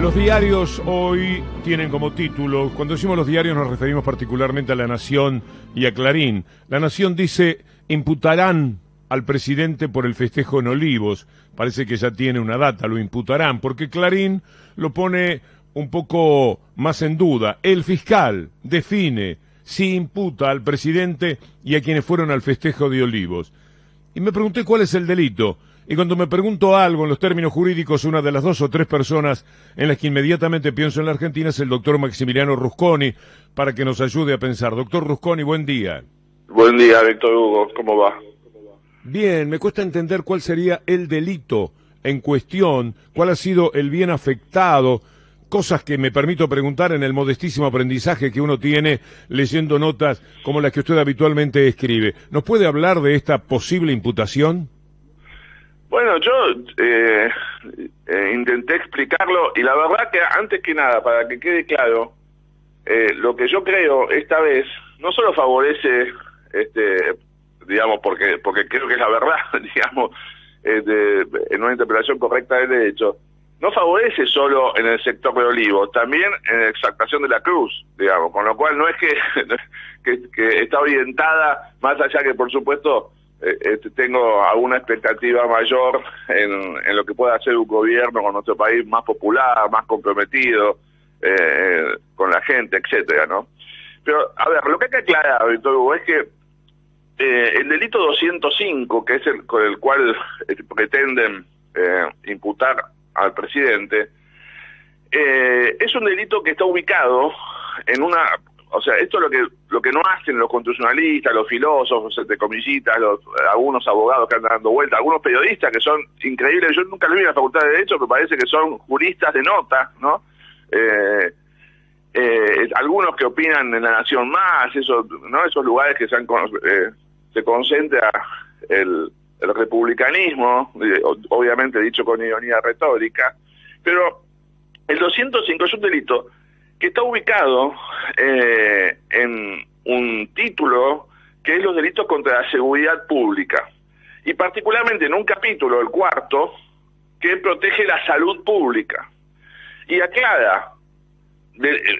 Los diarios hoy tienen como título, cuando decimos los diarios nos referimos particularmente a La Nación y a Clarín. La Nación dice, imputarán al presidente por el festejo en Olivos. Parece que ya tiene una data, lo imputarán, porque Clarín lo pone un poco más en duda. El fiscal define si imputa al presidente y a quienes fueron al festejo de Olivos. Y me pregunté cuál es el delito. Y cuando me pregunto algo en los términos jurídicos, una de las dos o tres personas en las que inmediatamente pienso en la Argentina es el doctor Maximiliano Rusconi, para que nos ayude a pensar. Doctor Rusconi, buen día. Buen día, Víctor Hugo. ¿Cómo va? Bien, me cuesta entender cuál sería el delito en cuestión, cuál ha sido el bien afectado, cosas que me permito preguntar en el modestísimo aprendizaje que uno tiene leyendo notas como las que usted habitualmente escribe. ¿Nos puede hablar de esta posible imputación? Bueno, yo eh, eh, intenté explicarlo y la verdad que antes que nada, para que quede claro, eh, lo que yo creo esta vez no solo favorece, este, digamos, porque porque creo que es la verdad, digamos, en una interpretación correcta del derecho, no favorece solo en el sector de olivos, también en la exactación de la cruz, digamos, con lo cual no es que, que está orientada, más allá que por supuesto eh, este, tengo alguna expectativa mayor en, lo que pueda hacer un gobierno con nuestro país más popular, más comprometido eh, con la gente, etcétera, ¿no? Pero, a ver, lo que hay que aclarar, Víctor Hugo, es que eh, el delito 205, que es el con el cual pretenden eh, imputar al presidente, eh, es un delito que está ubicado en una o sea, esto es lo que lo que no hacen los constitucionalistas, los filósofos, de comillitas, los, algunos abogados que andan dando vuelta, algunos periodistas que son increíbles. Yo nunca lo vi en la Facultad de Derecho, pero parece que son juristas de nota, ¿no? Eh, eh, algunos que opinan en la Nación Más, esos, ¿no? esos lugares que se, han, eh, se concentra el, el republicanismo, obviamente dicho con ironía retórica, pero el 205 es un delito que está ubicado eh, en un título que es los delitos contra la seguridad pública y particularmente en un capítulo, el cuarto, que protege la salud pública y aclara,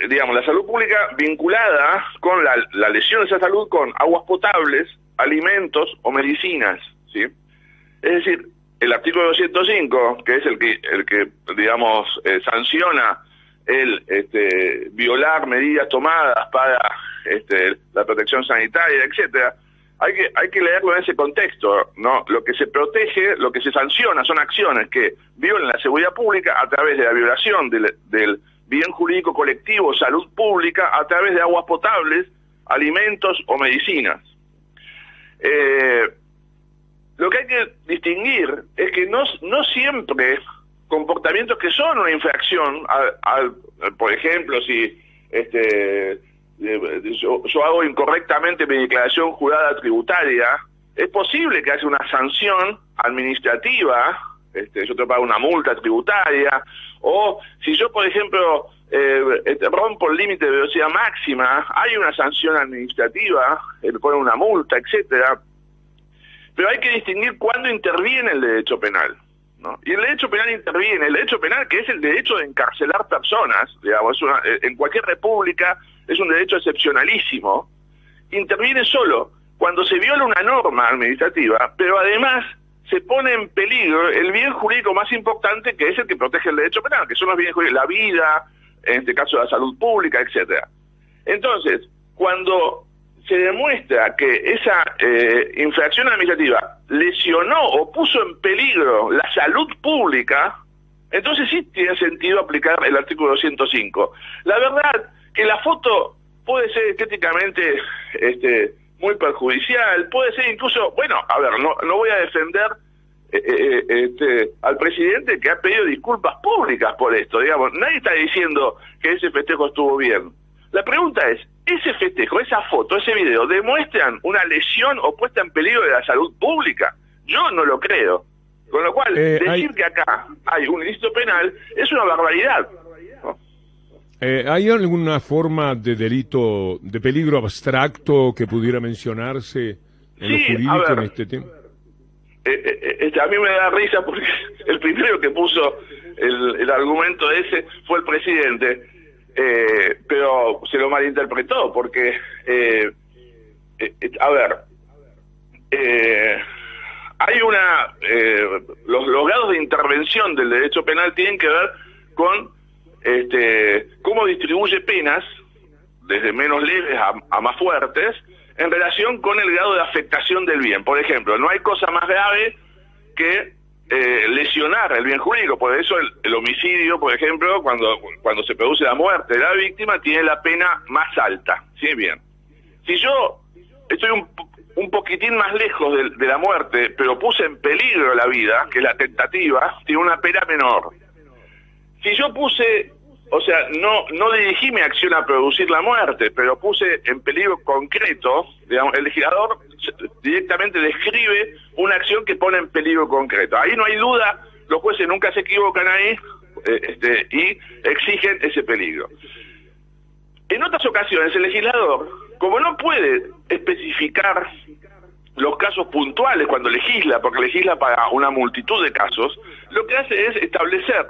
digamos, la salud pública vinculada con la, la, lesión de esa salud con aguas potables, alimentos o medicinas, ¿sí? Es decir, el artículo 205, que es el que, el que digamos, eh, sanciona el este, violar medidas tomadas para este, la protección sanitaria, etcétera, hay que hay que leerlo en ese contexto, ¿no? Lo que se protege, lo que se sanciona son acciones que violan la seguridad pública a través de la violación del, del bien jurídico colectivo, salud pública, a través de aguas potables, alimentos o medicinas. Eh, lo que hay que distinguir es que no, no siempre comportamientos que son una infracción, al, por ejemplo, si este eh, yo, hago incorrectamente mi declaración jurada tributaria, es posible que haya una sanción administrativa, este, yo te pago una multa tributaria, o si yo, por ejemplo, eh, este, rompo el límite de velocidad máxima, hay una sanción administrativa, eh, pone una multa, etcétera. Pero hay que distinguir cuándo interviene el derecho penal. ¿No? Y el derecho penal interviene, el derecho penal que es el derecho de encarcelar personas, digamos, una, eh, en cualquier república es un derecho excepcionalísimo, interviene solo cuando se viola una norma administrativa, pero además se pone en peligro el bien jurídico más importante que es el que protege el derecho penal, que son los bienes jurídicos, la vida, en este caso la salud pública, etcétera. Entonces, cuando se demuestra que esa eh, infracción administrativa lesionó o puso en peligro la salud pública, entonces sí tiene sentido aplicar el artículo 205. La verdad que la foto puede ser estéticamente este, muy perjudicial, puede ser incluso, bueno, a ver, no, voy a defender eh, eh, este, al presidente que ha pedido disculpas públicas por esto, digamos, nadie está diciendo que ese festejo estuvo bien. La pregunta es, ese festejo, esa foto, ese video, demuestran una lesión o puesta en peligro de la salud pública. Yo no lo creo. Con lo cual, eh, decir que acá hay un ilícito penal es una barbaridad. Eh, ¿Hay alguna forma de delito, de peligro abstracto que pudiera mencionarse en lo jurídico en este tema? Eh, este, a mí me da risa porque el primero que puso el, argumento ese fue el presidente, pero se lo malinterpretó, porque, eh, eh, a ver, hay una, los, los grados de intervención del derecho penal tienen que ver con este, cómo distribuye penas, desde menos leves a más fuertes, en relación con el grado de afectación del bien. Por ejemplo, no hay cosa más grave que eh, lesionar el bien jurídico. Por eso el, homicidio, por ejemplo, cuando, cuando se produce la muerte de la víctima, tiene la pena más alta. ¿Sí? Bien. Si yo estoy un, un poquitín más lejos de, de, la muerte, pero puse en peligro la vida, que es la tentativa, tiene una pena menor. Si yo puse o sea, no, no dirigí mi acción a producir la muerte, pero puse en peligro concreto, digamos, el legislador directamente describe una acción que pone en peligro concreto. Ahí no hay duda, los jueces nunca se equivocan ahí eh, este, y exigen ese peligro. En otras ocasiones el legislador, como no puede especificar los casos puntuales cuando legisla, porque legisla para una multitud de casos, lo que hace es establecer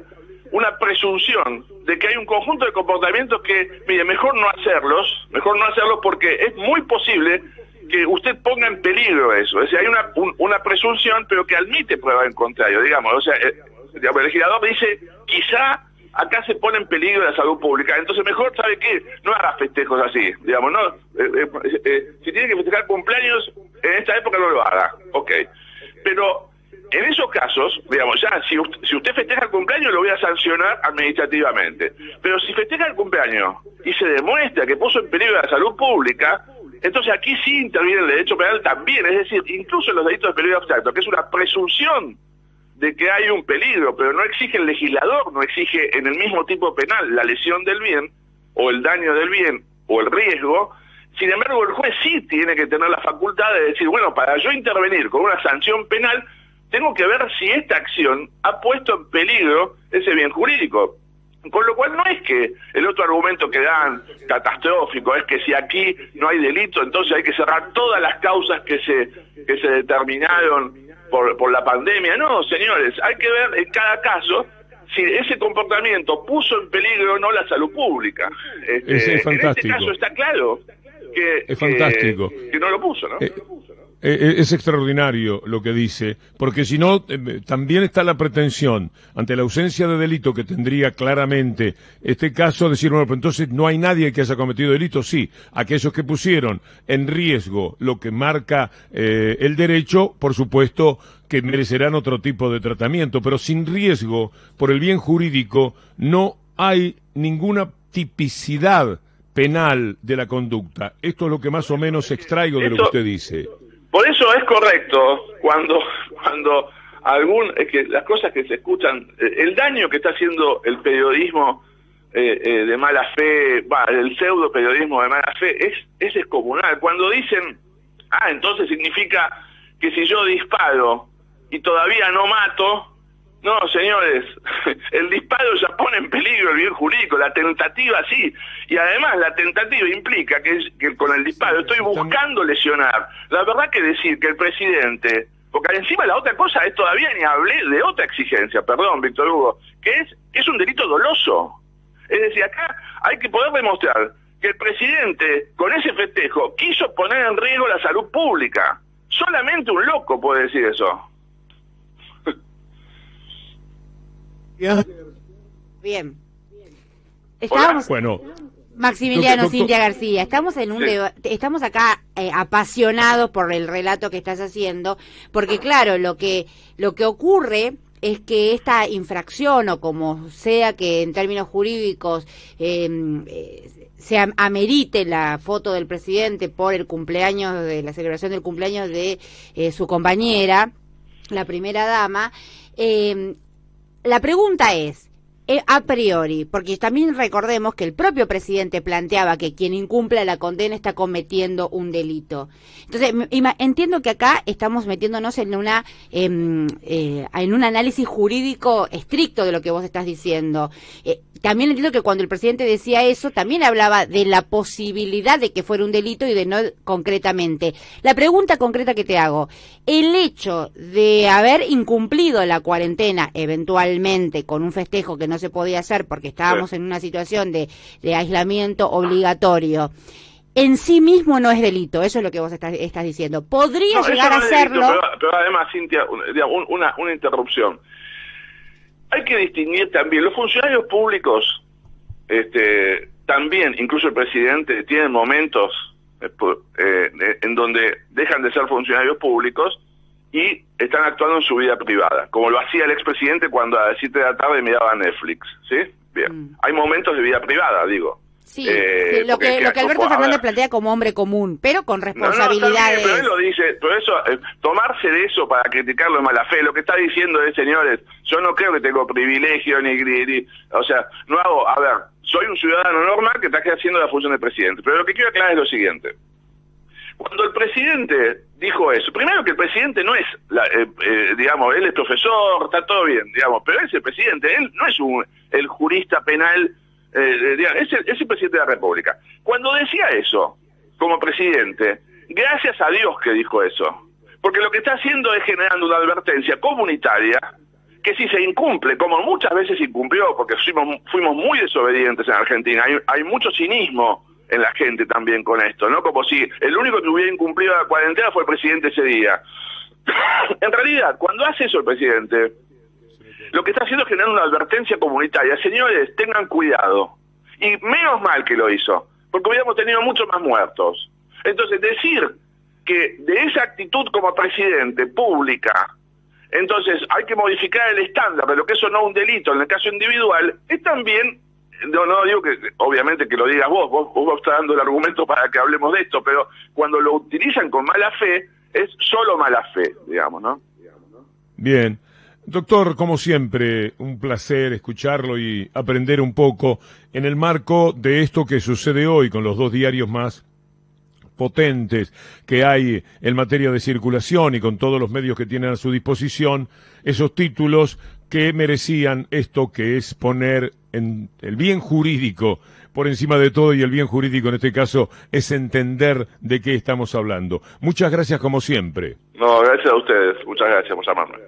una presunción de que hay un conjunto de comportamientos que, mire, mejor no hacerlos, mejor no hacerlos porque es muy posible que usted ponga en peligro eso. Es decir, hay una, una presunción, pero que admite prueba en contrario, digamos. O sea, eh, el legislador dice, quizá acá se pone en peligro la salud pública. Entonces, mejor, ¿sabe qué? No haga festejos así, digamos, ¿no? Eh, eh, si tiene que festejar cumpleaños, en esta época no lo haga. Ok. Pero en esos casos, digamos, ya, si usted, si usted festeja el cumpleaños, lo voy a sancionar administrativamente. Pero si festeja el cumpleaños y se demuestra que puso en peligro la salud pública, entonces aquí sí interviene el derecho penal también, es decir, incluso en los delitos de peligro abstracto, que es una presunción de que hay un peligro, pero no exige el legislador, no exige en el mismo tipo penal la lesión del bien, o el daño del bien, o el riesgo, sin embargo el juez sí tiene que tener la facultad de decir, bueno, para yo intervenir con una sanción penal, tengo que ver si esta acción ha puesto en peligro ese bien jurídico. Con lo cual no es que el otro argumento que dan catastrófico es que si aquí no hay delito, entonces hay que cerrar todas las causas que se, que se determinaron por, por la pandemia. No, señores, hay que ver en cada caso si ese comportamiento puso en peligro o no la salud pública. Este, es, fantástico. En este caso está claro que, es fantástico. que, no lo puso, ¿no? Eh, eh, eh, es extraordinario lo que dice, porque si no, eh, también está la pretensión, ante la ausencia de delito que tendría claramente este caso, decir, bueno, pero entonces no hay nadie que haya cometido delito, sí, aquellos que pusieron en riesgo lo que marca el derecho, por supuesto que merecerán otro tipo de tratamiento, pero sin riesgo, por el bien jurídico, no hay ninguna tipicidad penal de la conducta. Esto es lo que más o menos extraigo de lo que usted dice. Por eso es correcto cuando, cuando algún, es que las cosas que se escuchan, eh, el daño que está haciendo el periodismo eh, eh, de mala fe, va, el pseudo periodismo de mala fe, es, es descomunal. Cuando dicen, ah, entonces significa que si yo disparo y todavía no mato, no, señores, el disparo ya pone en peligro el bien jurídico, la tentativa sí, y además la tentativa implica que, que con el disparo estoy buscando lesionar. La verdad que decir que el presidente, porque encima la otra cosa es todavía ni hablé de otra exigencia, perdón, Víctor Hugo, que es, que es un delito doloso. Es decir, acá hay que poder demostrar que el presidente con ese festejo quiso poner en riesgo la salud pública. Solamente un loco puede decir eso. Bien. Estamos, bueno, Maximiliano Cintia García, estamos en un estamos acá eh, apasionados por el relato que estás haciendo, porque claro, lo que lo que ocurre es que esta infracción o como sea que en términos jurídicos em, eh, se amerite la foto del presidente por el cumpleaños de la celebración del cumpleaños de eh, su compañera, la primera dama, eh, la pregunta es, eh, a priori, porque también recordemos que el propio presidente planteaba que quien incumpla la condena está cometiendo un delito. Entonces, entiendo que acá estamos metiéndonos en una em, eh, en un análisis jurídico estricto de lo que vos estás diciendo. Eh, también entiendo que cuando el presidente decía eso, también hablaba de la posibilidad de que fuera un delito y de no concretamente. La pregunta concreta que te hago, el hecho de haber incumplido la cuarentena eventualmente con un festejo que no se podía hacer porque estábamos en una situación de, aislamiento obligatorio, en sí mismo no es delito, eso es lo que vos estás, diciendo. Podría llegar a serlo. pero, además, Cintia, una, una interrupción hay que distinguir también, los funcionarios públicos, este, también, incluso el presidente, tienen momentos eh, eh, en donde dejan de ser funcionarios públicos y están actuando en su vida privada, como lo hacía el expresidente cuando a las 7 de la tarde miraba Netflix, ¿sí? Bien. Mm. Hay momentos de vida privada, digo. Sí, eh, lo, que, lo que Alberto Fernández plantea como hombre común, pero con responsabilidades. pero él lo dice, pero eso, eh, tomarse de eso para criticarlo de mala fe, lo que está diciendo es, señores, yo no creo que tengo privilegio ni, ni, o sea, no hago, a ver, soy un ciudadano normal que está haciendo la función de presidente, pero lo que quiero aclarar es lo siguiente. Cuando el presidente dijo eso, primero que el presidente no es, la, eh, digamos, él es profesor, está todo bien, digamos, pero es el presidente, él no es un, el jurista penal eh, es, el, presidente de la República. Cuando decía eso, como presidente, gracias a Dios que dijo eso, porque lo que está haciendo es generando una advertencia comunitaria que si se incumple, como muchas veces incumplió, porque fuimos, fuimos muy desobedientes en Argentina, hay, hay mucho cinismo en la gente también con esto, ¿no? Como si el único que hubiera incumplido la cuarentena fue el presidente ese día. en realidad, cuando hace eso el presidente, lo que está haciendo es generar una advertencia comunitaria. Señores, tengan cuidado. Y menos mal que lo hizo, porque hubiéramos tenido muchos más muertos. Entonces, decir que de esa actitud como presidente pública, entonces hay que modificar el estándar, pero que eso no es un delito en el caso individual, es también, no, no digo que obviamente que lo digas vos, vos, vos estás dando el argumento para que hablemos de esto, pero cuando lo utilizan con mala fe, es solo mala fe, digamos, ¿no? Bien. Doctor, como siempre, un placer escucharlo y aprender un poco en el marco de esto que sucede hoy con los dos diarios más potentes que hay en materia de circulación y con todos los medios que tienen a su disposición, esos títulos que merecían esto que es poner en el bien jurídico por encima de todo y el bien jurídico en este caso es entender de qué estamos hablando. Muchas gracias como siempre. No, gracias a ustedes. Muchas gracias por llamarme.